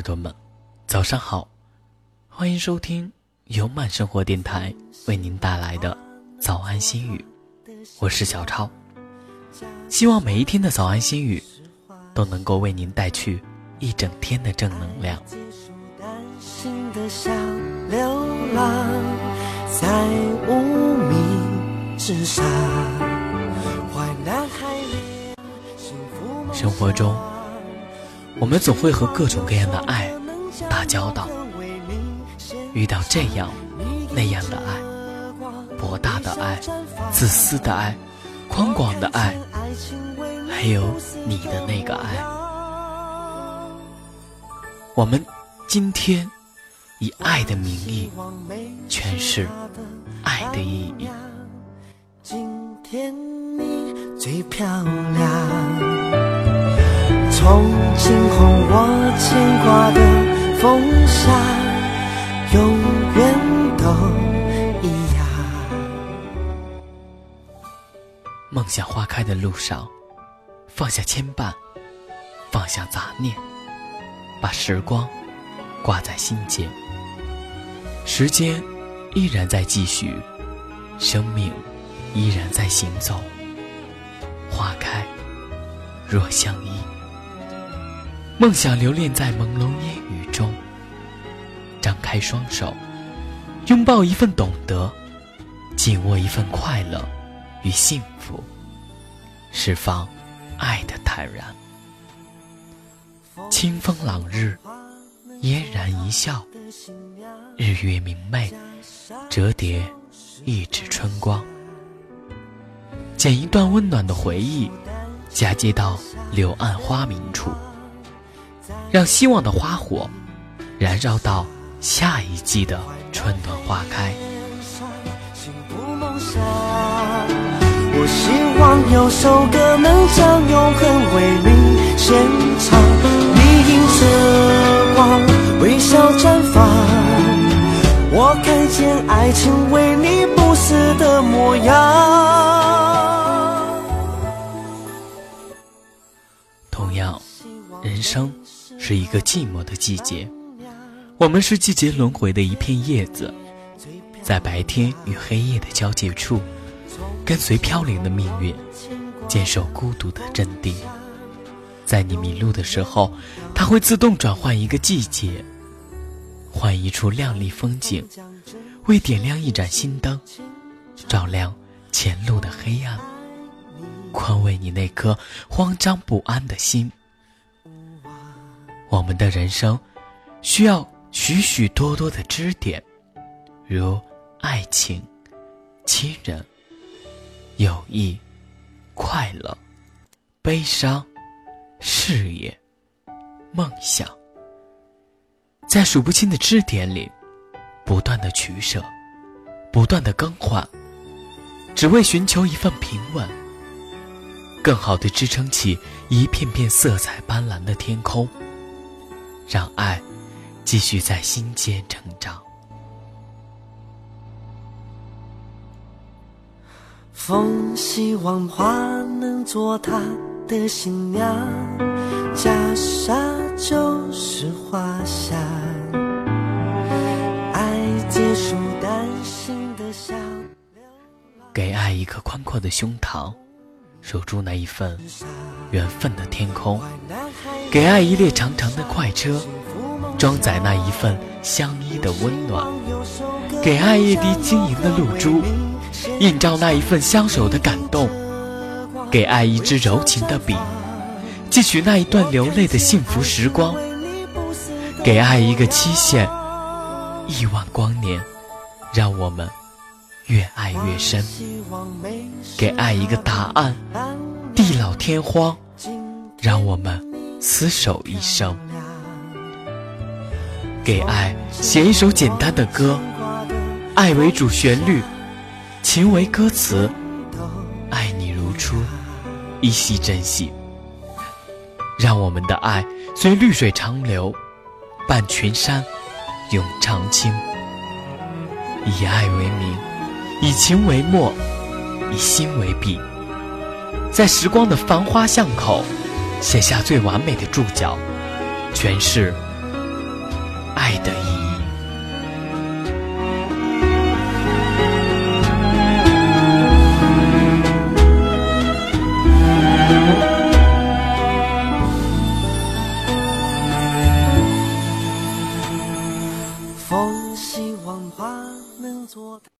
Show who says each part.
Speaker 1: 朵们，早上好！欢迎收听由慢生活电台为您带来的早安心语，我是小超。希望每一天的早安心语都能够为您带去一整天的正能量。生活中。我们总会和各种各样的爱打交道，遇到这样那样的爱，博大的爱，自私的爱，宽广的爱，还有你的那个爱。我们今天以爱的名义诠释爱的意义。今天你最漂亮。从今后我牵挂的风沙，永远都一样。梦想花开的路上，放下牵绊，放下杂念，把时光挂在心间。时间依然在继续，生命依然在行走。花开若相依。梦想留恋在朦胧烟雨中，张开双手，拥抱一份懂得，紧握一份快乐与幸福，释放爱的坦然。清风朗日，嫣然一笑，日月明媚，折叠一纸春光。剪一段温暖的回忆，嫁接到柳暗花明处。让希望的花火燃烧到下一季的春暖花开。我希望有首歌能将永恒为你献唱，你迎着光微笑绽放，我看见爱情为你不死的模样。同样，人生。是一个寂寞的季节，我们是季节轮回的一片叶子，在白天与黑夜的交界处，跟随飘零的命运，坚守孤独的阵地。在你迷路的时候，它会自动转换一个季节，换一处亮丽风景，为点亮一盏心灯，照亮前路的黑暗，宽慰你那颗慌张不安的心。我们的人生需要许许多多的支点，如爱情、亲人、友谊、快乐、悲伤、事业、梦想，在数不清的支点里，不断的取舍，不断的更换，只为寻求一份平稳，更好的支撑起一片片色彩斑斓的天空。让爱继续在心间成长。风希望花能做他的新娘，袈裟就是花香。爱结束单心的小给爱一颗宽阔的胸膛，守住那一份缘分的天空。给爱一列长长的快车，装载那一份相依的温暖；给爱一滴晶莹的露珠，映照那一份相守的感动；给爱一支柔情的笔，记取那一段流泪的幸福时光；给爱一个期限，亿万光年，让我们越爱越深；给爱一个答案，地老天荒，让我们。厮守一生，给爱写一首简单的歌，爱为主旋律，情为歌词，爱你如初，依稀珍惜。让我们的爱随绿水长流，伴群山，永长青。以爱为名，以情为墨，以心为笔，在时光的繁花巷口。写下最完美的注脚，诠释爱的意义。